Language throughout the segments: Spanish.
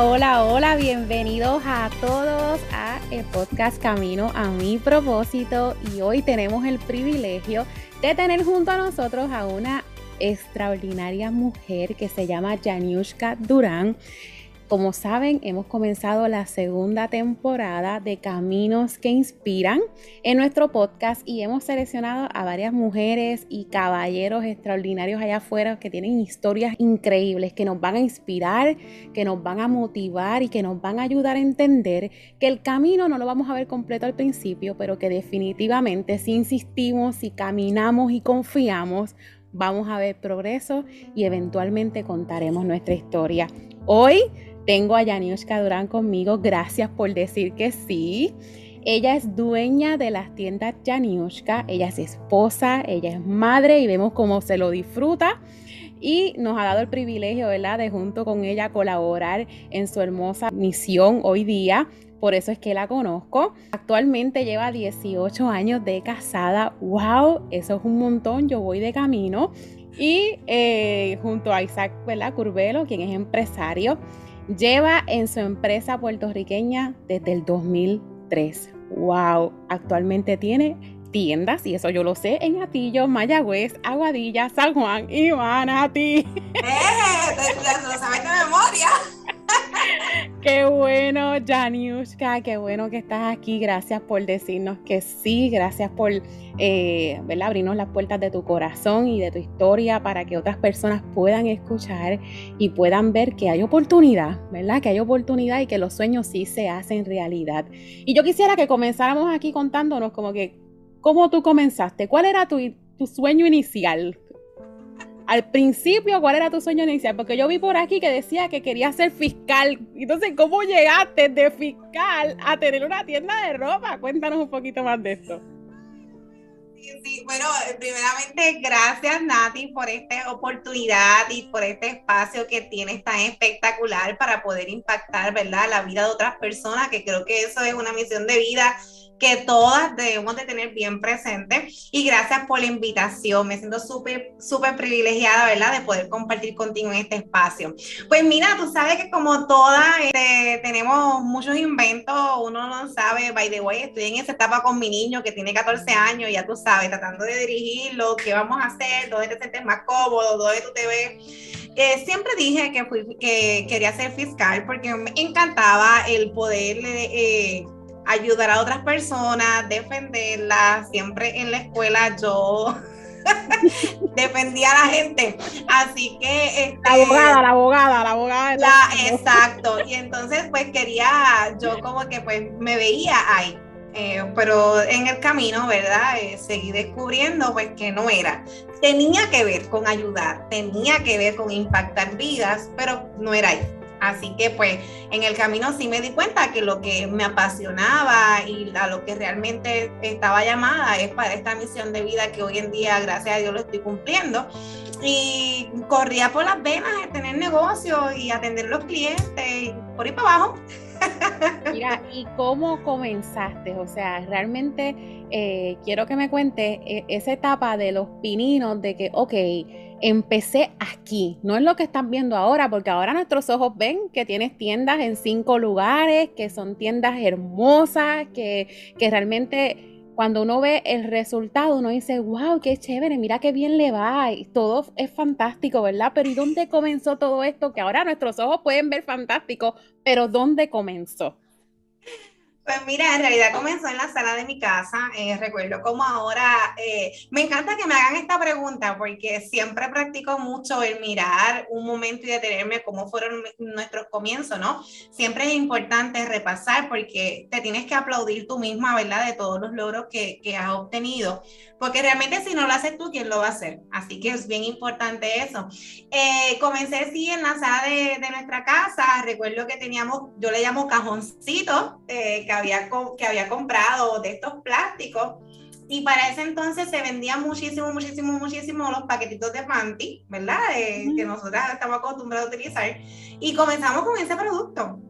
Hola, hola, bienvenidos a todos a el podcast Camino a mi propósito y hoy tenemos el privilegio de tener junto a nosotros a una extraordinaria mujer que se llama Janiushka Durán. Como saben, hemos comenzado la segunda temporada de Caminos que Inspiran en nuestro podcast y hemos seleccionado a varias mujeres y caballeros extraordinarios allá afuera que tienen historias increíbles, que nos van a inspirar, que nos van a motivar y que nos van a ayudar a entender que el camino no lo vamos a ver completo al principio, pero que definitivamente si insistimos, si caminamos y confiamos, vamos a ver progreso y eventualmente contaremos nuestra historia. Hoy tengo a Yaniushka Durán conmigo. Gracias por decir que sí. Ella es dueña de las tiendas Yaniushka. Ella es esposa, ella es madre y vemos cómo se lo disfruta. Y nos ha dado el privilegio, ¿verdad?, de junto con ella colaborar en su hermosa misión hoy día. Por eso es que la conozco. Actualmente lleva 18 años de casada. ¡Wow! Eso es un montón. Yo voy de camino. Y eh, junto a Isaac, ¿verdad? Curvelo, quien es empresario Lleva en su empresa puertorriqueña desde el 2003. ¡Wow! Actualmente tiene tiendas, y eso yo lo sé, en Atillo, Mayagüez, Aguadilla, San Juan y Manatí. ¡Eh! Lo sabes de memoria. Qué bueno, Janiushka, qué bueno que estás aquí. Gracias por decirnos que sí, gracias por eh, abrirnos las puertas de tu corazón y de tu historia para que otras personas puedan escuchar y puedan ver que hay oportunidad, ¿verdad? Que hay oportunidad y que los sueños sí se hacen realidad. Y yo quisiera que comenzáramos aquí contándonos como que, ¿cómo tú comenzaste? ¿Cuál era tu, tu sueño inicial? Al principio, ¿cuál era tu sueño inicial? Porque yo vi por aquí que decía que quería ser fiscal. Entonces, ¿cómo llegaste de fiscal a tener una tienda de ropa? Cuéntanos un poquito más de esto. Sí, bueno, primeramente gracias Nati por esta oportunidad y por este espacio que tienes tan espectacular para poder impactar, ¿verdad? La vida de otras personas, que creo que eso es una misión de vida que todas debemos de tener bien presente. Y gracias por la invitación. Me siento súper, súper privilegiada, ¿verdad? De poder compartir contigo en este espacio. Pues mira, tú sabes que como todas este, tenemos muchos inventos, uno no sabe, by the way, estoy en esa etapa con mi niño que tiene 14 años, ya tú sabes, tratando de dirigirlo, qué vamos a hacer, dónde te sientes más cómodo, dónde tú te ves. Eh, siempre dije que, fui, que quería ser fiscal porque me encantaba el poder eh, ayudar a otras personas, defenderlas. Siempre en la escuela yo defendía a la gente. Así que... Este, la abogada, la abogada, la abogada. exacto. Y entonces pues quería, yo como que pues me veía ahí. Eh, pero en el camino, ¿verdad? Eh, seguí descubriendo pues que no era. Tenía que ver con ayudar, tenía que ver con impactar vidas, pero no era ahí. Así que pues en el camino sí me di cuenta que lo que me apasionaba y a lo que realmente estaba llamada es para esta misión de vida que hoy en día, gracias a Dios, lo estoy cumpliendo. Y corría por las venas de tener negocios y atender los clientes, por ahí para abajo. Mira, ¿y cómo comenzaste? O sea, realmente eh, quiero que me cuentes eh, esa etapa de los pininos, de que, ok, empecé aquí, no es lo que están viendo ahora, porque ahora nuestros ojos ven que tienes tiendas en cinco lugares, que son tiendas hermosas, que, que realmente cuando uno ve el resultado, uno dice, wow, qué chévere, mira qué bien le va, y todo es fantástico, ¿verdad? Pero ¿y dónde comenzó todo esto? Que ahora nuestros ojos pueden ver fantástico, pero ¿dónde comenzó? Pues mira, en realidad comenzó en la sala de mi casa. Eh, recuerdo como ahora, eh, me encanta que me hagan esta pregunta porque siempre practico mucho el mirar un momento y detenerme cómo fueron nuestros comienzos, ¿no? Siempre es importante repasar porque te tienes que aplaudir tú misma, ¿verdad? De todos los logros que, que has obtenido. Porque realmente si no lo haces tú, ¿quién lo va a hacer? Así que es bien importante eso. Eh, comencé sí en la sala de, de, nuestra casa. Recuerdo que teníamos, yo le llamo cajoncitos, que había, que había comprado de estos plásticos. Y para ese entonces se vendían muchísimo, muchísimo, muchísimo los paquetitos de panty, ¿verdad? que nosotras estamos acostumbrados a utilizar. Y comenzamos con ese producto.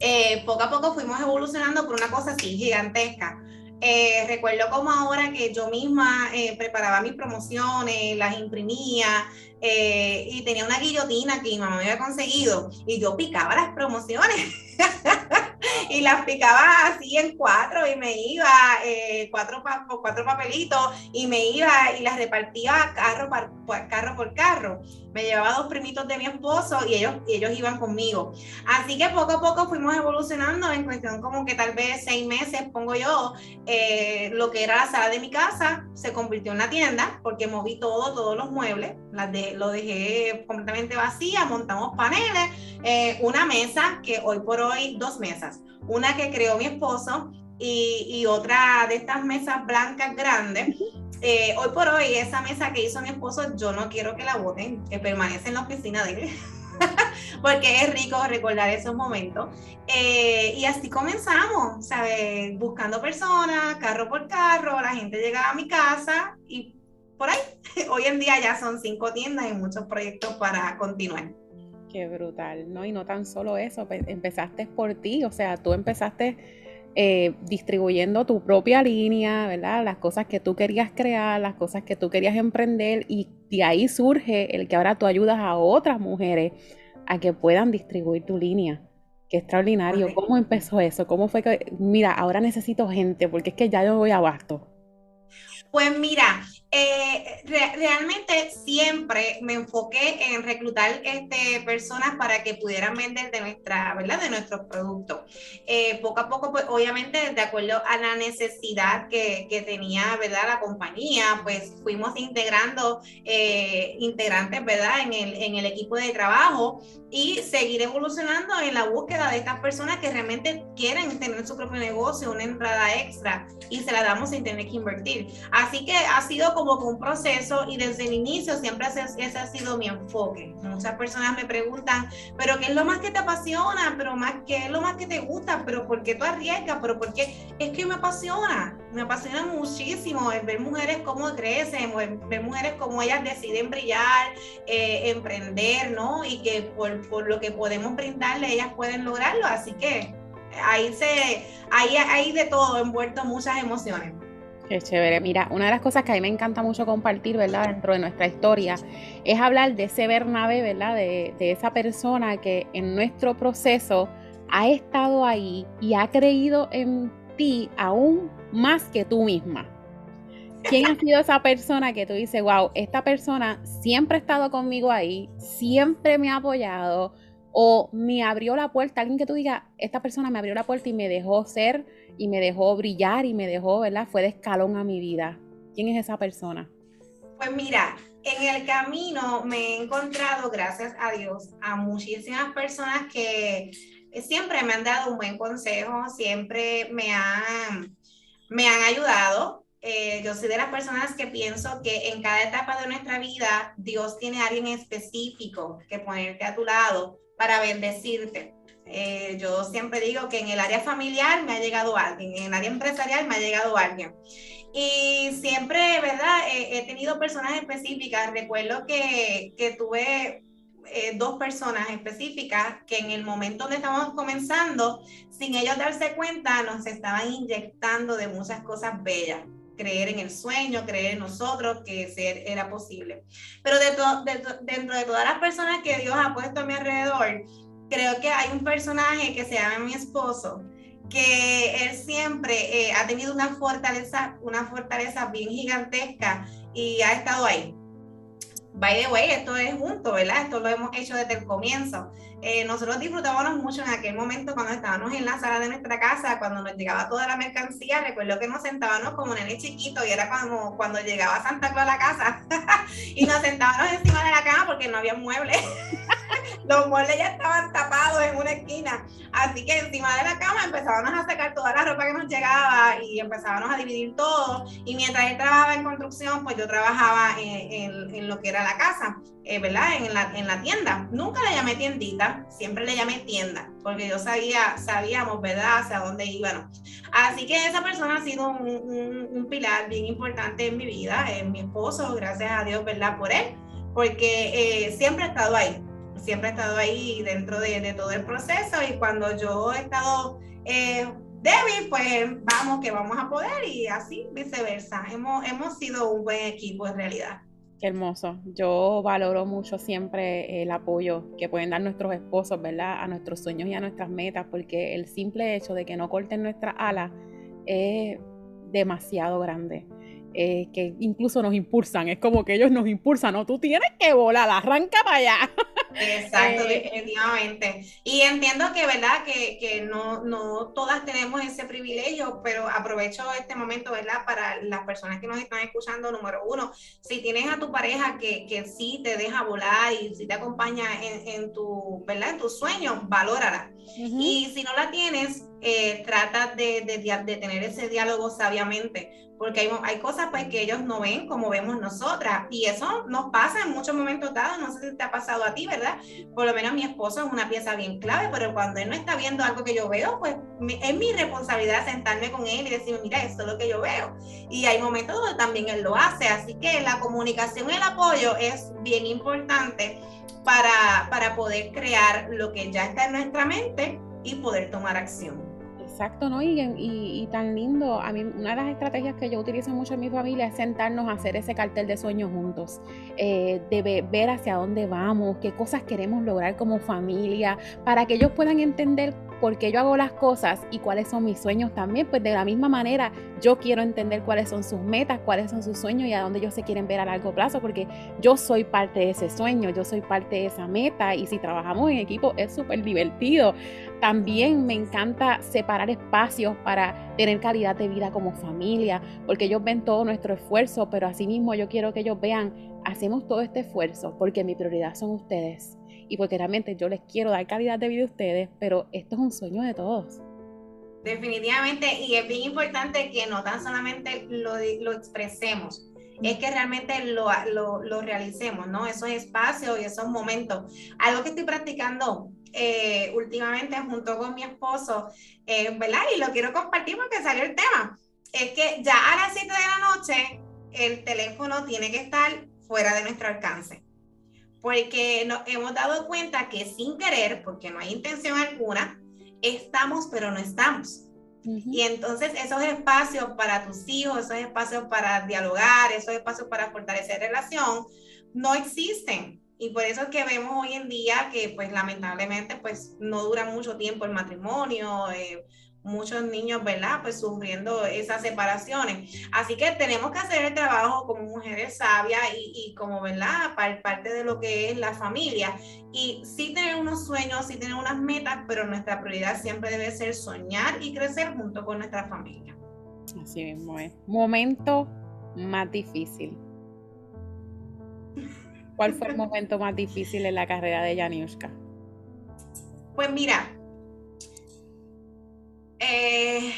Eh, poco a poco fuimos evolucionando por una cosa así gigantesca. Eh, recuerdo como ahora que yo misma eh, preparaba mis promociones, las imprimía y tenía una guillotina que mi mamá me había conseguido y yo picaba las promociones. y las picaba así en cuatro y me iba, eh, cuatro, cuatro papelitos y me iba y las repartía carro por, carro por carro. Me llevaba dos primitos de mi esposo y ellos, ellos iban conmigo. Así que poco a poco fuimos evolucionando en cuestión como que tal vez seis meses, pongo yo, eh, lo que era la sala de mi casa se convirtió en una tienda porque moví todo, todos los muebles, las lo dejé completamente vacía, montamos paneles, eh, una mesa que hoy por hoy, dos mesas una que creó mi esposo y, otra de estas mesas blancas grandes. Eh, hoy por hoy, esa mesa que hizo mi esposo, yo no quiero que la boten, que permanece en la oficina de él. porque es rico recordar esos momentos. Eh, y así comenzamos, ¿sabes? Buscando personas, carro por carro, la gente llegaba a mi casa y por ahí. Hoy en día ya son cinco tiendas y muchos proyectos para continuar. Qué brutal, ¿no? Y no tan solo eso, empezaste por ti, o sea, tú empezaste eh, distribuyendo tu propia línea, ¿verdad? Las cosas que tú querías crear, las cosas que tú querías emprender y de ahí surge el que ahora tú ayudas a otras mujeres a que puedan distribuir tu línea. Qué extraordinario. ¿Cómo empezó eso? ¿Cómo fue que, mira, ahora necesito gente porque es que ya yo voy a abasto? Pues mira, eh, realmente siempre me enfoqué en reclutar este, personas para que pudieran vender de nuestra, ¿verdad? De nuestros productos. Eh, poco a poco, pues obviamente, de acuerdo a la necesidad que, que tenía, ¿verdad? La compañía, pues fuimos integrando eh, integrantes, ¿verdad? En el, en el equipo de trabajo y seguir evolucionando en la búsqueda de estas personas que realmente quieren tener su propio negocio, una entrada extra y se la damos sin tener que invertir. Así que ha sido como un proceso y desde el inicio siempre ese, ha sido mi enfoque. Muchas personas me preguntan, pero ¿qué es lo más que te apasiona? Pero más ¿qué es lo más que te gusta? Pero ¿por qué tú arriesgas? Pero ¿por qué? Es que me apasiona, me apasiona muchísimo ver mujeres cómo crecen, ver mujeres cómo ellas deciden brillar, eh, emprender, ¿no? Y que por, por lo que podemos brindarle, ellas pueden lograrlo. Así que ahí se, ahí hay de todo envuelto muchas emociones. Qué chévere. Mira, una de las cosas que a mí me encanta mucho compartir, ¿verdad? Dentro de nuestra historia, es hablar de ese Bernabé, ¿verdad? De, de esa persona que en nuestro proceso ha estado ahí y ha creído en ti aún más que tú misma. ¿Quién ha sido esa persona que tú dices, wow, esta persona siempre ha estado conmigo ahí, siempre me ha apoyado o me abrió la puerta? Alguien que tú digas, esta persona me abrió la puerta y me dejó ser y me dejó brillar y me dejó, ¿verdad? Fue de escalón a mi vida. ¿Quién es esa persona? Pues mira, en el camino me he encontrado, gracias a Dios, a muchísimas personas que siempre me han dado un buen consejo, siempre me han, me han ayudado. Eh, yo soy de las personas que pienso que en cada etapa de nuestra vida Dios tiene a alguien específico que ponerte a tu lado para bendecirte. Eh, yo siempre digo que en el área familiar me ha llegado alguien, en el área empresarial me ha llegado alguien. Y siempre, ¿verdad? he tenido personas específicas. Recuerdo que, que tuve eh, dos personas específicas que en el momento donde estábamos comenzando, sin ellos darse cuenta, nos estaban inyectando de muchas cosas bellas creer en el sueño, creer en nosotros, que ser era posible. Pero de dentro de todas las personas que Dios ha puesto a mi alrededor, creo que hay un personaje que se llama mi esposo, que él siempre eh, ha tenido una fortaleza, una fortaleza bien gigantesca y ha estado ahí. By the way, esto es junto, ¿verdad? Esto lo hemos hecho desde el comienzo. Eh, nosotros disfrutábamos mucho en aquel momento cuando estábamos en la sala de nuestra casa, cuando nos llegaba toda la mercancía, recuerdo que nos sentábamos como nene chiquito y era como cuando llegaba Santa Claus a la casa y nos sentábamos encima de la cama porque no había muebles. Los muebles ya estaban tapados en una esquina, así que encima de la cama empezábamos a sacar toda la ropa que nos llegaba y empezábamos a dividir todo. Y mientras él trabajaba en construcción, pues yo trabajaba en, lo que era la casa, eh, ¿verdad? En la, en la tienda. Nunca le llamé tiendita, siempre le llamé tienda, porque yo sabía, sabíamos, ¿verdad?, hacia dónde íbamos. Así que esa persona ha sido un, un, pilar bien importante en mi vida, en mi esposo, gracias a Dios, ¿verdad?, por él, porque eh, siempre ha estado ahí siempre he estado ahí dentro de, todo el proceso y cuando yo he estado eh, débil, pues vamos que vamos a poder y así viceversa. Hemos, hemos sido un buen equipo en realidad. Qué hermoso. Yo valoro mucho siempre el apoyo que pueden dar nuestros esposos, ¿verdad? A nuestros sueños y a nuestras metas, porque el simple hecho de que no corten nuestra ala es demasiado grande. Eh, que incluso nos impulsan. Es como que ellos nos impulsan, ¿no? Tú tienes que volar, arranca para allá. Exacto, eh, definitivamente. Y entiendo que, ¿verdad? Que, que, no, no todas tenemos ese privilegio, pero aprovecho este momento, ¿verdad? Para las personas que nos están escuchando, número uno, si tienes a tu pareja que, que sí te deja volar y si te acompaña en, en tu, ¿verdad? En tus sueños, valórala. Y si no la tienes, eh, trata de, de, de, tener ese diálogo sabiamente, porque hay, hay, cosas pues que ellos no ven como vemos nosotras, y eso nos pasa en muchos momentos dados, no sé si te ha pasado a ti, ¿verdad? Por lo menos mi esposo es una pieza bien clave, pero cuando él no está viendo algo que yo veo, pues es mi responsabilidad sentarme con él y decirme, mira, esto es lo que yo veo. Y hay momentos donde también él lo hace, así que la comunicación y el apoyo es bien importante para, para poder crear lo que ya está en nuestra mente y poder tomar acción. Exacto, ¿no? Y, tan lindo. A mí, una de las estrategias que yo utilizo mucho en mi familia es sentarnos a hacer ese cartel de sueños juntos, eh, de ver hacia dónde vamos, qué cosas queremos lograr como familia, para que ellos puedan entender por qué yo hago las cosas y cuáles son mis sueños también. Pues de la misma manera, yo quiero entender cuáles son sus metas, cuáles son sus sueños y a dónde ellos se quieren ver a largo plazo, porque yo soy parte de ese sueño, yo soy parte de esa meta y si trabajamos en equipo es súper divertido. También me encanta separar espacios para tener calidad de vida como familia, porque ellos ven todo nuestro esfuerzo, pero asimismo yo quiero que ellos vean, hacemos todo este esfuerzo porque mi prioridad son ustedes y porque realmente yo les quiero dar calidad de vida a ustedes, pero esto es un sueño de todos. Definitivamente, y es bien importante que no tan solamente lo, lo expresemos, es que realmente lo, lo, lo, realicemos, ¿no? Esos espacios y esos momentos. Algo que estoy practicando eh, últimamente junto con mi esposo, eh, ¿verdad? Y lo quiero compartir porque salió el tema. Es que ya a las 7 de la noche el teléfono tiene que estar fuera de nuestro alcance porque nos hemos dado cuenta que sin querer, porque no hay intención alguna, estamos pero no estamos. Y entonces esos espacios para tus hijos, esos espacios para dialogar, esos espacios para fortalecer relación, no existen. Y por eso es que vemos hoy en día que pues lamentablemente pues no dura mucho tiempo el matrimonio, eh, muchos niños, ¿verdad? Pues sufriendo esas separaciones. Así que tenemos que hacer el trabajo como mujeres sabias y, como, ¿verdad? parte de lo que es la familia. Y sí tener unos sueños, sí tener unas metas, pero nuestra prioridad siempre debe ser soñar y crecer junto con nuestra familia. Así mismo es. Momento más difícil. ¿Cuál fue el momento más difícil en la carrera de Janiushka? Pues mira, eh,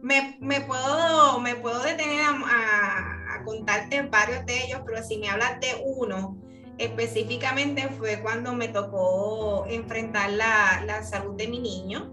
me, puedo, me puedo detener a, contarte varios de ellos, pero si me hablas de uno, específicamente fue cuando me tocó enfrentar la, la salud de mi niño.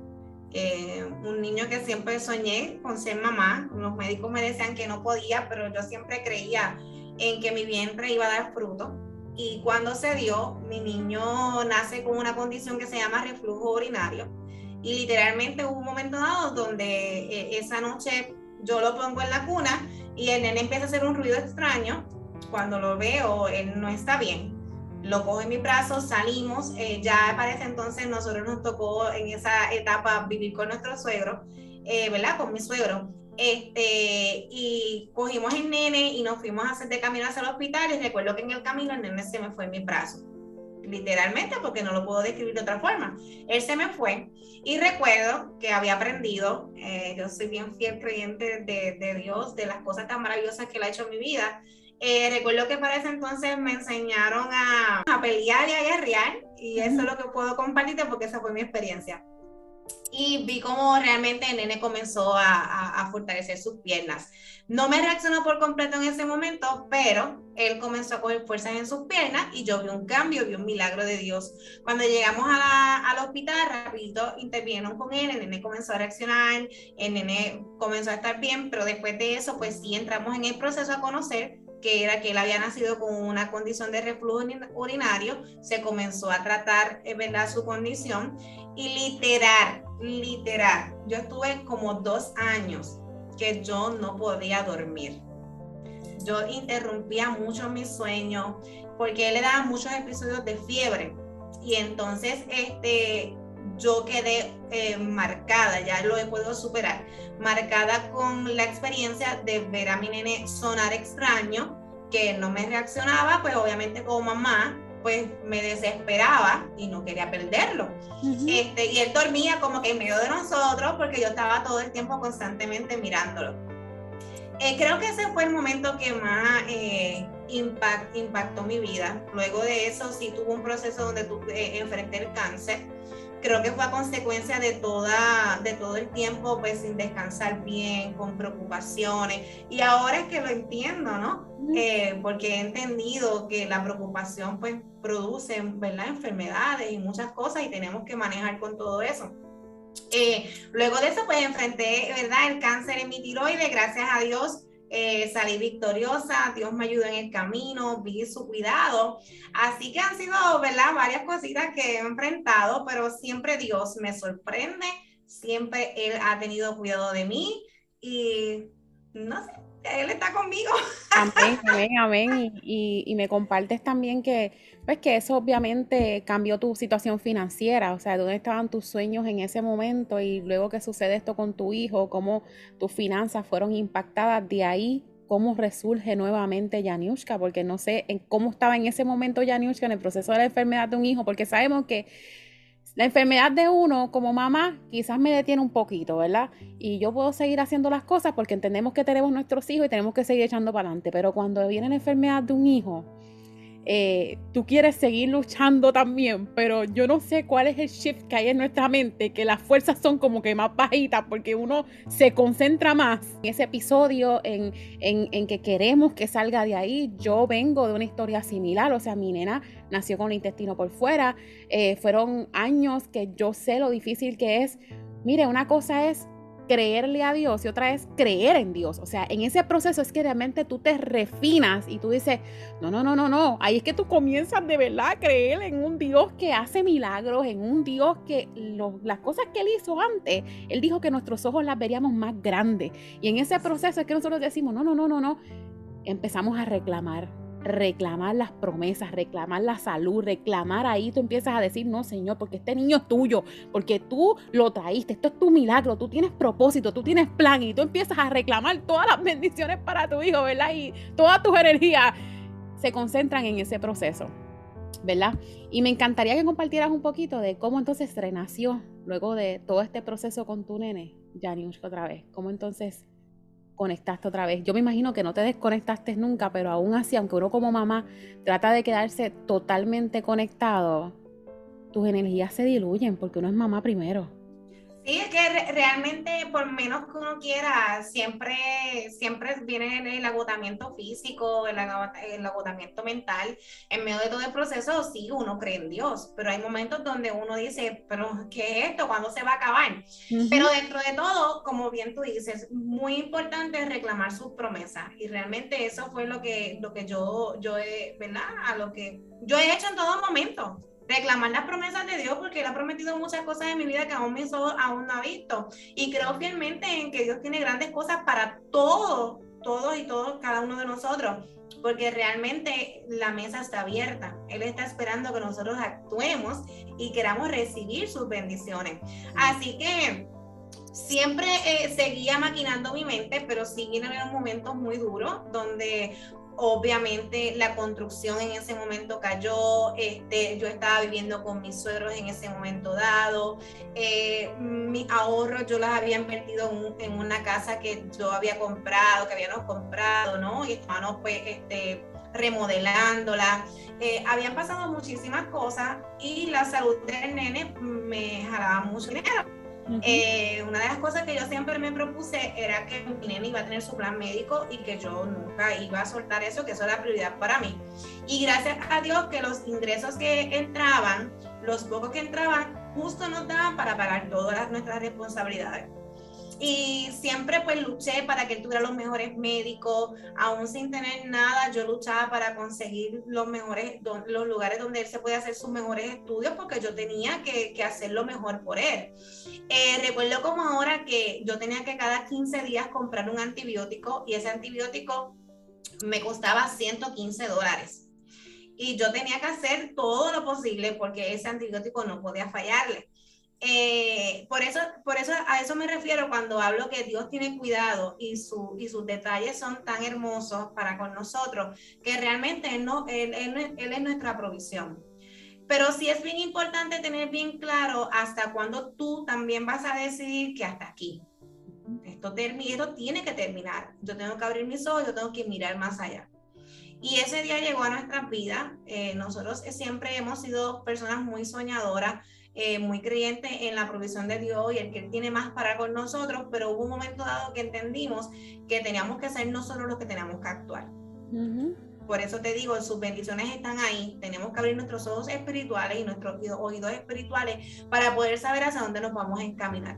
Un niño que siempre soñé con ser mamá. Los médicos me decían que no podía, pero yo siempre creía en que mi vientre iba a dar fruto. Y cuando se dio, mi niño nace con una condición que se llama reflujo urinario y literalmente hubo un momento dado donde eh, esa noche yo lo pongo en la cuna y el nene empieza a hacer un ruido extraño. Cuando lo veo, él no está bien. Lo cojo en mi brazo, salimos. Eh, ya para ese entonces nosotros nos tocó en esa etapa vivir con nuestro suegro. eh, ¿verdad? Con mi suegro. Este, y cogimos el nene y nos fuimos a hacer de camino hacia el hospital y recuerdo que en el camino el nene se me fue en mis brazos literalmente, porque no lo puedo describir de otra forma. Él se me fue y recuerdo que había aprendido, eh, yo soy bien fiel creyente de, de, Dios, de las cosas tan maravillosas que Él ha hecho en mi vida. Eh, recuerdo que para ese entonces me enseñaron a, a pelear y a guerrear y eso es lo que puedo compartirte porque esa fue mi experiencia y vi cómo realmente el nene comenzó a, fortalecer sus piernas. No me reaccionó por completo en ese momento, pero él comenzó a coger fuerzas en sus piernas y yo vi un cambio, vi un milagro de Dios. Cuando llegamos al hospital, rapidito intervinieron con él, el nene comenzó a reaccionar, el nene comenzó a estar bien, pero después de eso, pues sí entramos en el proceso a conocer que era que él había nacido con una condición de reflujo urinario, se comenzó a tratar, eh, ¿verdad?, su condición y literal, literal, yo estuve como dos años que yo no podía dormir. Yo interrumpía mucho mi sueño porque él le daba muchos episodios de fiebre. Y entonces este, yo quedé eh, marcada, ya lo he podido superar, marcada con la experiencia de ver a mi nene sonar extraño, que no me reaccionaba, pues obviamente como mamá pues me desesperaba y no quería perderlo. este, y él dormía como que en medio de nosotros porque yo estaba todo el tiempo constantemente mirándolo. Eh, creo que ese fue el momento que más eh, impactó mi vida. Luego de eso sí tuvo un proceso donde tuve, eh, enfrenté el cáncer creo que fue a consecuencia de, toda, de todo el tiempo, pues sin descansar bien, con preocupaciones. Y ahora es que lo entiendo, ¿no? Eh, porque he entendido que la preocupación, pues, produce, ¿verdad? Enfermedades y muchas cosas y tenemos que manejar con todo eso. Eh, luego de eso, pues, enfrenté, ¿verdad? El cáncer en mi tiroides, gracias a Dios eh, salí victoriosa, Dios me ayudó en el camino, vi su cuidado. Así que han sido, ¿verdad? Varias cositas que he enfrentado, pero siempre Dios me sorprende, siempre Él ha tenido cuidado de mí y no sé, Él está conmigo. Amén, amén, amén. Y, y, me compartes también que, pues que eso obviamente cambió tu situación financiera, o sea, dónde estaban tus sueños en ese momento y luego que sucede esto con tu hijo, cómo tus finanzas fueron impactadas de ahí, cómo resurge nuevamente Yaniushka, porque no sé en cómo estaba en ese momento Yaniushka en el proceso de la enfermedad de un hijo, porque sabemos que la enfermedad de uno como mamá quizás me detiene un poquito, ¿verdad? Y yo puedo seguir haciendo las cosas porque entendemos que tenemos nuestros hijos y tenemos que seguir echando para adelante. Pero cuando viene la enfermedad de un hijo, eh, tú quieres seguir luchando también, pero yo no sé cuál es el shift que hay en nuestra mente, que las fuerzas son como que más bajitas porque uno se concentra más en ese episodio, en, en, que queremos que salga de ahí. Yo vengo de una historia similar, o sea, mi nena nació con el intestino por fuera, eh, fueron años que yo sé lo difícil que es. Mire, una cosa es creerle a Dios y otra es creer en Dios. O sea, en ese proceso es que realmente tú te refinas y tú dices, no, no, no, no, no. Ahí es que tú comienzas de verdad a creer en un Dios que hace milagros, en un Dios que las cosas que él hizo antes, él dijo que nuestros ojos las veríamos más grandes. Y en ese proceso es que nosotros decimos, no, no, no, no, no. Empezamos a reclamar, reclamar las promesas, reclamar la salud, reclamar ahí, tú empiezas a decir, no, Señor, porque este niño es tuyo, porque tú lo traíste, esto es tu milagro, tú tienes propósito, tú tienes plan y tú empiezas a reclamar todas las bendiciones para tu hijo, ¿verdad? Y todas tus energías se concentran en ese proceso, ¿verdad? Y me encantaría que compartieras un poquito de cómo entonces renació luego de todo este proceso con tu nene, Janiushka otra vez, cómo entonces conectaste otra vez. Yo me imagino que no te desconectaste nunca, pero aún así, aunque uno como mamá trata de quedarse totalmente conectado, tus energías se diluyen porque uno es mamá primero. Sí, es que realmente por menos que uno quiera, siempre, siempre viene el agotamiento físico, el, agotamiento mental. En medio de todo el proceso, sí, uno cree en Dios, pero hay momentos donde uno dice, pero ¿qué es esto? ¿Cuándo se va a acabar? Pero dentro de todo, como bien tú dices, muy importante reclamar sus promesas. Y realmente eso fue lo que, lo que yo, yo he, ¿verdad? A lo que yo he hecho en todo momento reclamar las promesas de Dios porque Él ha prometido muchas cosas en mi vida que aún ojos aún no ha visto. Y creo fielmente en que Dios tiene grandes cosas para todos, todos y todos, cada uno de nosotros. Porque realmente la mesa está abierta. Él está esperando que nosotros actuemos y queramos recibir sus bendiciones. Así que siempre eh, seguía maquinando mi mente, pero sí vinieron momentos muy duros donde obviamente la construcción en ese momento cayó, este, yo estaba viviendo con mis suegros en ese momento dado, eh, mis ahorros yo los había invertido en, una casa que yo había comprado, que habíamos comprado, ¿no? Y estábamos pues este, remodelándola. Eh, habían pasado muchísimas cosas y la salud del nene me jalaba mucho dinero. Eh, una de las cosas que yo siempre me propuse era que mi nene iba a tener su plan médico y que yo nunca iba a soltar eso, que eso era prioridad para mí. Y gracias a Dios que los ingresos que entraban, los pocos que entraban, justo nos daban para pagar todas nuestras responsabilidades y siempre pues luché para que él tuviera los mejores médicos, aún sin tener nada, yo luchaba para conseguir los mejores, los lugares donde él se puede hacer sus mejores estudios porque yo tenía que, hacer lo mejor por él. Eh, recuerdo como ahora que yo tenía que cada 15 días comprar un antibiótico y ese antibiótico me costaba 115 dólares. Y yo tenía que hacer todo lo posible porque ese antibiótico no podía fallarle. Eh, por, eso, por eso a eso me refiero cuando hablo que Dios tiene cuidado y, su, y sus detalles son tan hermosos para con nosotros, que realmente él, no, él, él, es nuestra provisión. Pero sí es bien importante tener bien claro hasta cuándo tú también vas a decidir que hasta aquí. Esto, esto tiene que terminar. Yo tengo que abrir mis ojos, yo tengo que mirar más allá. Y ese día llegó a nuestras vidas. Eh, nosotros siempre hemos sido personas muy soñadoras eh, muy creyente en la provisión de Dios y el que Él tiene más para con nosotros, pero hubo un momento dado que entendimos que teníamos que ser nosotros los que teníamos que actuar. Por eso te digo, sus bendiciones están ahí. Tenemos que abrir nuestros ojos espirituales y nuestros oídos espirituales para poder saber hacia dónde nos vamos a encaminar.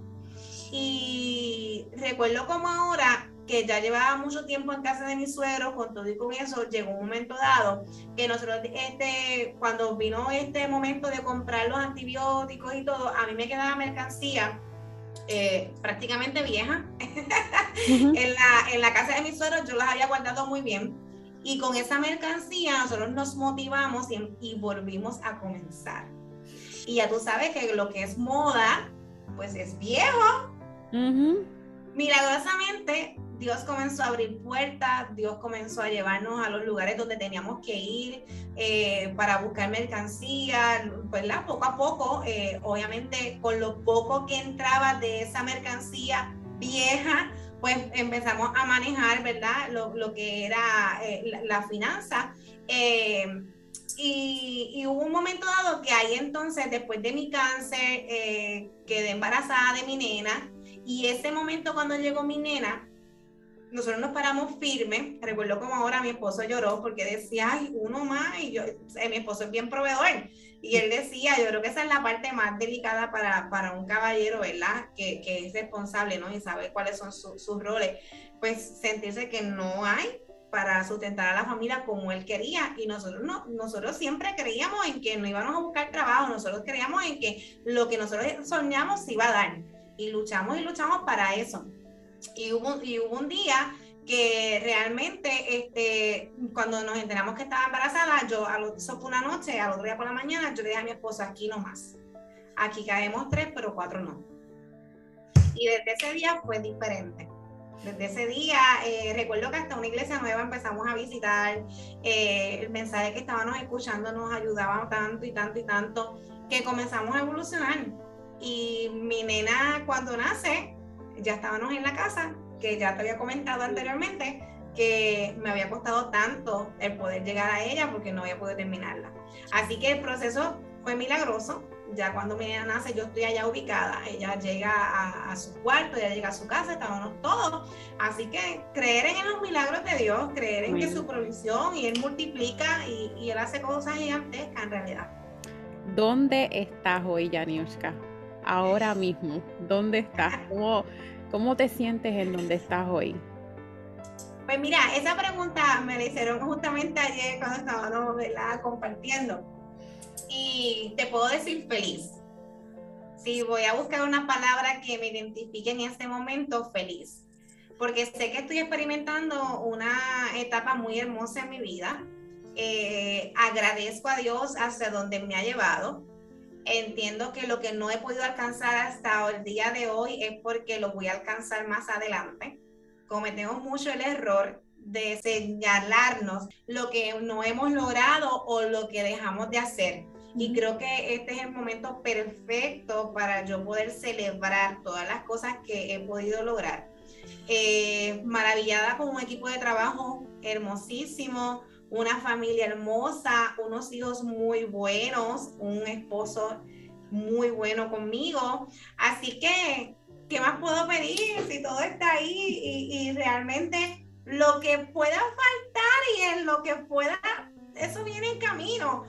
Y recuerdo como ahora que ya llevaba mucho tiempo en casa de mi suegro, con todo y con eso, llegó un momento dado que nosotros, este, cuando vino este momento de comprar los antibióticos y todo, a mí me quedaba mercancía eh, prácticamente vieja en, la, en la casa de mi suegro, yo las había guardado muy bien. Y con esa mercancía nosotros nos motivamos y, volvimos a comenzar. Y ya tú sabes que lo que es moda, pues es viejo. Milagrosamente, Dios comenzó a abrir puertas, Dios comenzó a llevarnos a los lugares donde teníamos que ir eh, para buscar mercancía, ¿verdad? Poco a poco, eh, obviamente con lo poco que entraba de esa mercancía vieja, pues empezamos a manejar, ¿verdad? Lo, que era eh, la, finanza. Y, hubo un momento dado que ahí entonces, después de mi cáncer, quedé embarazada de mi nena. Y ese momento cuando llegó mi nena, nosotros nos paramos firmes. Recuerdo como ahora mi esposo lloró porque decía, ay, uno más. Y yo, mi esposo es bien proveedor. Y él decía, yo creo que esa es la parte más delicada para, para un caballero, ¿verdad? Que, que, es responsable, ¿no? Y sabe cuáles son sus roles. Pues sentirse que no hay para sustentar a la familia como él quería. Y nosotros no, nosotros siempre creíamos en que no íbamos a buscar trabajo, nosotros creíamos en que lo que nosotros soñamos se iba a dar. Y luchamos y luchamos para eso. Y hubo, y hubo un día que realmente este, cuando nos enteramos que estaba embarazada, yo, eso fue una noche, al otro día por la mañana, yo le dije a mi esposa, aquí no más. Aquí caemos tres, pero cuatro no. Y desde ese día fue diferente. Desde ese día, eh, recuerdo que hasta una iglesia nueva empezamos a visitar, eh, el mensaje que estábamos escuchando nos ayudaba tanto y tanto y tanto, que comenzamos a evolucionar. Y mi nena cuando nace, ya estábamos en la casa, que ya te había comentado anteriormente, que me había costado tanto el poder llegar a ella porque no había podido terminarla. Así que el proceso fue milagroso. Ya cuando mi niña nace, yo estoy allá ubicada. Ella llega a, su cuarto, ella llega a su casa, estábamos todos. Así que creer en los milagros de Dios, creer en que su provisión y Él multiplica y, y Él hace cosas gigantescas en realidad. ¿Dónde estás hoy, Janiushka? Ahora mismo, ¿dónde estás? ¿Cómo, ¿Cómo te sientes en donde estás hoy? Pues mira, esa pregunta me la hicieron justamente ayer cuando estábamos compartiendo. Y te puedo decir feliz. Si voy a buscar una palabra que me identifique en este momento, feliz. Porque sé que estoy experimentando una etapa muy hermosa en mi vida. Eh, agradezco a Dios hacia donde me ha llevado entiendo que lo que no he podido alcanzar hasta el día de hoy es porque lo voy a alcanzar más adelante. Cometemos mucho el error de señalarnos lo que no hemos logrado o lo que dejamos de hacer. Y creo que este es el momento perfecto para yo poder celebrar todas las cosas que he podido lograr. Eh, maravillada con un equipo de trabajo hermosísimo, una familia hermosa, unos hijos muy buenos, un esposo muy bueno conmigo. Así que, ¿qué más puedo pedir si todo está ahí y, y realmente lo que pueda faltar y en lo que pueda, eso viene en camino.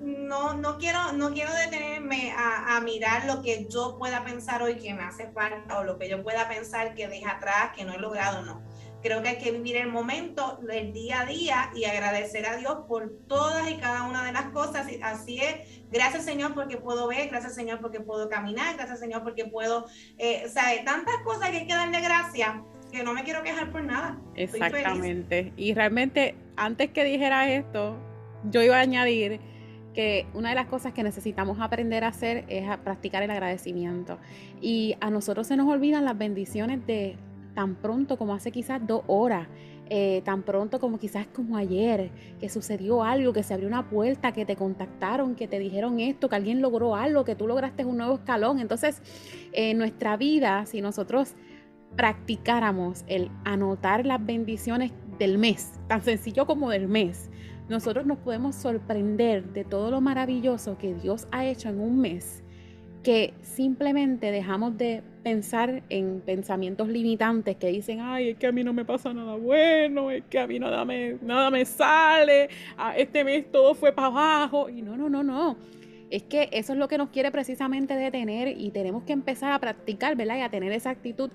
No, no, quiero, no quiero detenerme a, a, mirar lo que yo pueda pensar hoy que me hace falta o lo que yo pueda pensar que deja atrás, que no he logrado, no. Creo que hay que vivir el momento, el día a día y agradecer a Dios por todas y cada una de las cosas. Así es. Gracias Señor porque puedo ver, gracias Señor porque puedo caminar, gracias Señor porque puedo, eh, sabe, tantas cosas que hay que darle gracias que no me quiero quejar por nada. Exactamente. Y realmente, antes que dijera esto, yo iba a añadir que una de las cosas que necesitamos aprender a hacer es practicar el agradecimiento. Y a nosotros se nos olvidan las bendiciones de tan pronto como hace quizás dos horas. Eh, tan pronto como quizás como ayer, que sucedió algo, que se abrió una puerta, que te contactaron, que te dijeron esto, que alguien logró algo, que tú lograste un nuevo escalón. Entonces, en nuestra vida, si nosotros practicáramos el anotar las bendiciones del mes, tan sencillo como del mes, nosotros nos podemos sorprender de todo lo maravilloso que Dios ha hecho en un mes, que simplemente dejamos de pensar en pensamientos limitantes que dicen, ay, es que a mí no me pasa nada bueno, es que a mí nada me, nada me sale, ah, este mes todo fue para abajo, y no, no, no, no. Es que eso es lo que nos quiere precisamente detener y tenemos que empezar a practicar, ¿verdad? Y a tener esa actitud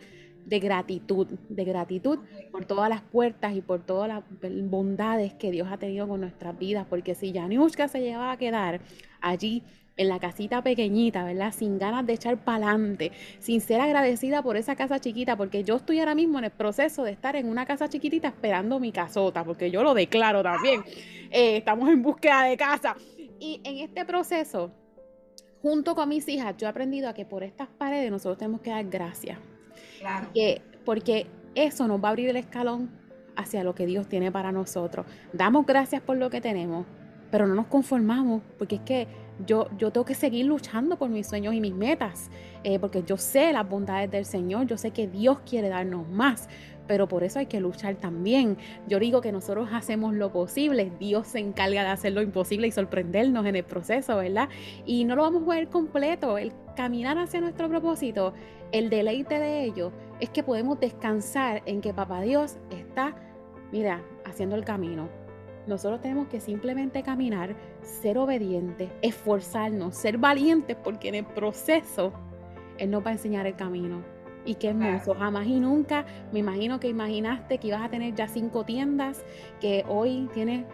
de gratitud, de gratitud por todas las puertas y por todas las bondades que Dios ha tenido con nuestras vidas, porque si Janushka se lleva a quedar allí en la casita pequeñita, ¿verdad? Sin ganas de echar para adelante, sin ser agradecida por esa casa chiquita, porque yo estoy ahora mismo en el proceso de estar en una casa chiquitita esperando mi casota, porque yo lo declaro también. Eh, estamos en búsqueda de casa. Y en este proceso, junto con mis hijas, yo he aprendido a que por estas paredes nosotros tenemos que dar gracias. Que, porque eso nos va a abrir el escalón hacia lo que Dios tiene para nosotros. Damos gracias por lo que tenemos, pero no nos conformamos, porque es que yo, yo tengo que seguir luchando por mis sueños y mis metas, eh, porque yo sé las bondades del Señor, yo sé que Dios quiere darnos más, pero por eso hay que luchar también. Yo digo que nosotros hacemos lo posible, Dios se encarga de hacer lo imposible y sorprendernos en el proceso, ¿verdad? Y no lo vamos a ver completo, el caminar hacia nuestro propósito, el deleite de ello es que podemos descansar en que Papá Dios está, mira, haciendo el camino. Nosotros tenemos que simplemente caminar, ser obedientes, esforzarnos, ser valientes, porque en el proceso Él nos va a enseñar el camino. Y qué hermoso, jamás y nunca me imagino que imaginaste que ibas a tener ya cinco tiendas, que hoy tienes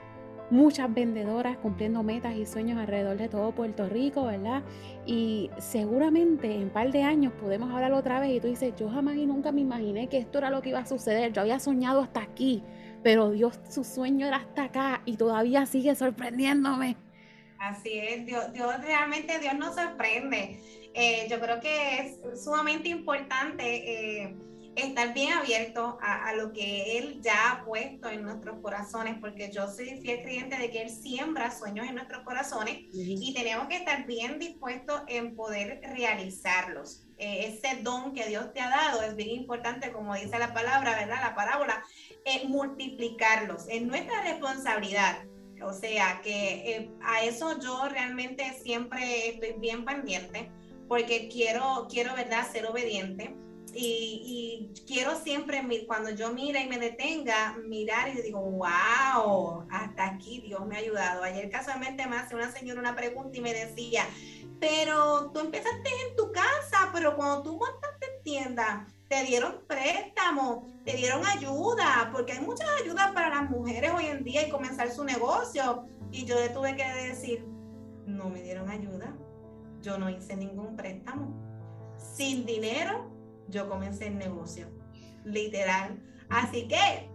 muchas vendedoras cumpliendo metas y sueños alrededor de todo Puerto Rico, ¿verdad? Y seguramente en un par de años podemos hablar otra vez y tú dices, yo jamás y nunca me imaginé que esto era lo que iba a suceder, yo había soñado hasta aquí, pero Dios, su sueño era hasta acá y todavía sigue sorprendiéndome. Así es, Dios, Dios realmente Dios nos sorprende. Eh, yo creo que es sumamente importante eh, estar bien abierto a, lo que Él ya ha puesto en nuestros corazones, porque yo soy fiel creyente de que Él siembra sueños en nuestros corazones y tenemos que estar bien dispuestos en poder realizarlos. Eh, ese don que Dios te ha dado es bien importante, como dice la palabra, ¿verdad? La parábola, multiplicarlos. Es nuestra responsabilidad. O sea que a eso yo realmente siempre estoy bien pendiente porque quiero, quiero, ¿verdad?, ser obediente. Y, quiero siempre, cuando yo mire y me detenga, mirar y digo, wow, hasta aquí Dios me ha ayudado. Ayer casualmente me hace una señora una pregunta y me decía, pero tú empezaste en tu casa, pero cuando tú montaste tienda, te dieron préstamo, te dieron ayuda, porque hay muchas ayudas para las mujeres hoy en día y comenzar su negocio. Y yo le tuve que decir, no me dieron ayuda yo no hice ningún préstamo. Sin dinero, yo comencé el negocio, literal. Así que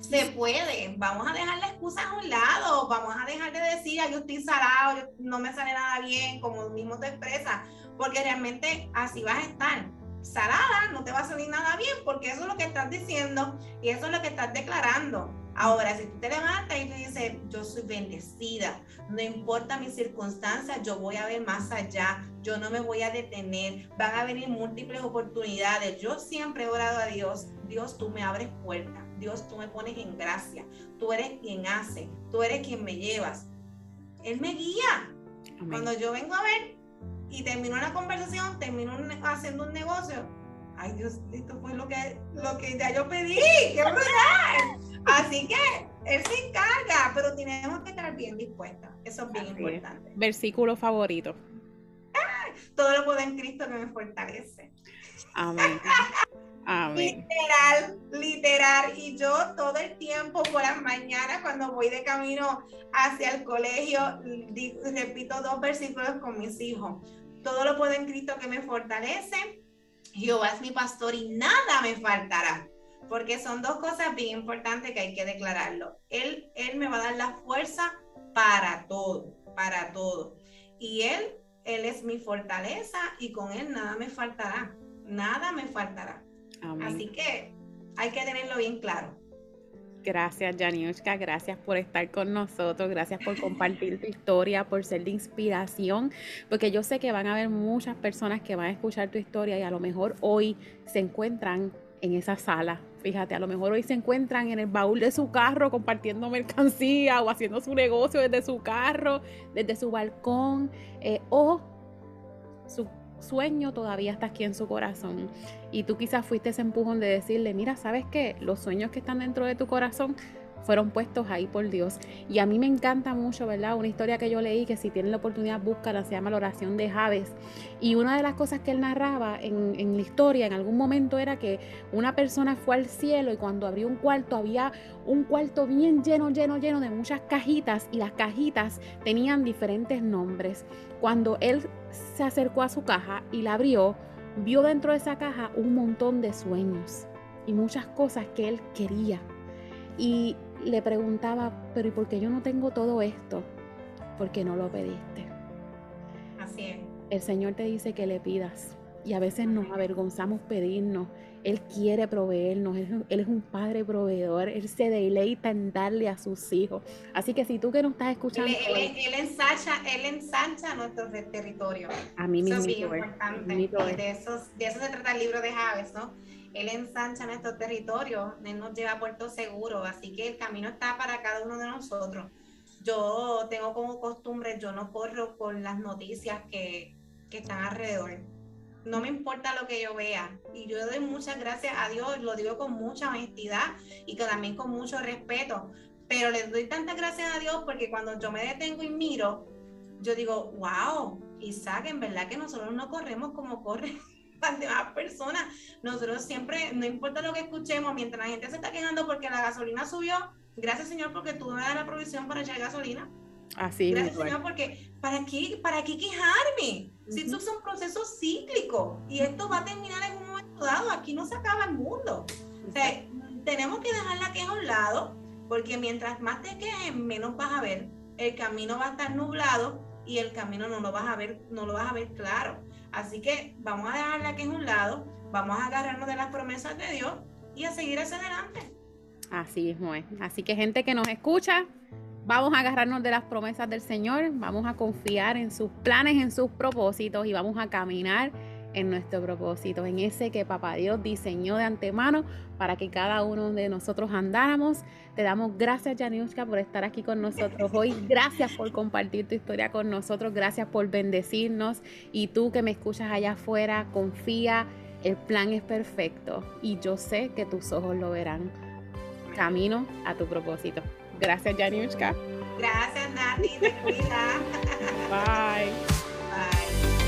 Se puede. Vamos a dejar las excusas a un lado. Vamos a dejar de decir, yo estoy salado, no me sale nada bien, como mismo te expresa, porque realmente así vas a estar. Salada, no te va a salir nada bien, porque eso es lo que estás diciendo y eso es lo que estás declarando. Ahora, si tú te levantas y te dices, yo soy bendecida, no importa mis circunstancias, yo voy a ver más allá, yo no me voy a detener, van a venir múltiples oportunidades. Yo siempre he orado a Dios, Dios, tú me abres puertas, Dios, tú me pones en gracia, tú eres quien hace, tú eres quien me llevas. Él me guía. Cuando yo vengo a ver y termino una conversación, termino haciendo un negocio, ay Dios, esto fue lo que, lo que ya yo pedí, qué brutal. Así que él se encarga, pero tenemos que estar bien dispuestas. Eso es bien importante. Versículo favorito. todo lo puedo en Cristo que me fortalece. Amén. Amén. Literal, literal. Y yo todo el tiempo por las mañanas cuando voy de camino hacia el colegio, repito dos versículos con mis hijos. Todo lo puedo en Cristo que me fortalece. Jehová es mi pastor y nada me faltará porque son dos cosas bien importantes que hay que declararlo. Él, él me va a dar la fuerza para todo, para todo. Y él, él es mi fortaleza y con él nada me faltará, nada me faltará. Así que hay que tenerlo bien claro. Gracias, Janiushka. Gracias por estar con nosotros. Gracias por compartir tu historia, por ser de inspiración. Porque yo sé que van a haber muchas personas que van a escuchar tu historia y a lo mejor hoy se encuentran en esa sala. Fíjate, a lo mejor hoy se encuentran en el baúl de su carro compartiendo mercancía o haciendo su negocio desde su carro, desde su balcón, eh, o su sueño todavía está aquí en su corazón. Y tú quizás fuiste ese empujón de decirle, mira, ¿sabes qué? Los sueños que están dentro de tu corazón fueron puestos ahí por Dios. Y a mí me encanta mucho, ¿verdad? Una historia que yo leí, que si tienen la oportunidad, búscala, se llama La oración de Javes. Y una de las cosas que él narraba en, en la historia, en algún momento, era que una persona fue al cielo y cuando abrió un cuarto, había un cuarto bien lleno, lleno, lleno de muchas cajitas y las cajitas tenían diferentes nombres. Cuando él se acercó a su caja y la abrió, vio dentro de esa caja un montón de sueños y muchas cosas que él quería. Y le preguntaba, pero ¿y por qué yo no tengo todo esto? Porque no lo pediste. Así es. El Señor te dice que le pidas y a veces nos avergonzamos pedirnos. Él quiere proveernos, él, es un padre proveedor, Él se deleita en darle a sus hijos. Así que si tú que no estás escuchando... Él, él, ensancha, él ensancha nuestro territorio. A mí mismo. Eso es importante. De, esos, de eso se trata el libro de Javes, ¿no? Él ensancha nuestro territorio, Él nos lleva a puerto seguro, así que el camino está para cada uno de nosotros. Yo tengo como costumbre, yo no corro con las noticias que, que están alrededor. No me importa lo que yo vea. Y yo doy muchas gracias a Dios, lo digo con mucha honestidad y también con mucho respeto. Pero les doy tantas gracias a Dios porque cuando yo me detengo y miro, yo digo, wow, Isaac, en verdad que nosotros no corremos como corren las demás personas. Nosotros siempre, no importa lo que escuchemos, mientras la gente se está quejando porque la gasolina subió, gracias Señor porque tú me das la provisión para echar gasolina. Así Gracias Señor porque ¿para qué, para qué quejarme? Si esto es un proceso cíclico y esto va a terminar en un momento dado, aquí no se acaba el mundo. O sea, tenemos que dejar la queja a un lado porque mientras más te quejes, menos vas a ver. El camino va a estar nublado y el camino no lo vas a ver, no lo vas a ver claro. Así que vamos a dejarla aquí en un lado, vamos a agarrarnos de las promesas de Dios y a seguir hacia adelante. Así es. Así que gente que nos escucha, vamos a agarrarnos de las promesas del Señor, vamos a confiar en sus planes, en sus propósitos y vamos a caminar en nuestro propósito, en ese que Papá Dios diseñó de antemano para que cada uno de nosotros andáramos. Te damos gracias, Janiushka, por estar aquí con nosotros hoy. Gracias por compartir tu historia con nosotros. Gracias por bendecirnos. Y tú que me escuchas allá afuera, confía. El plan es perfecto y yo sé que tus ojos lo verán. Camino a tu propósito. Gracias, Janiushka. Gracias, Nati. Te cuida. Bye. Bye.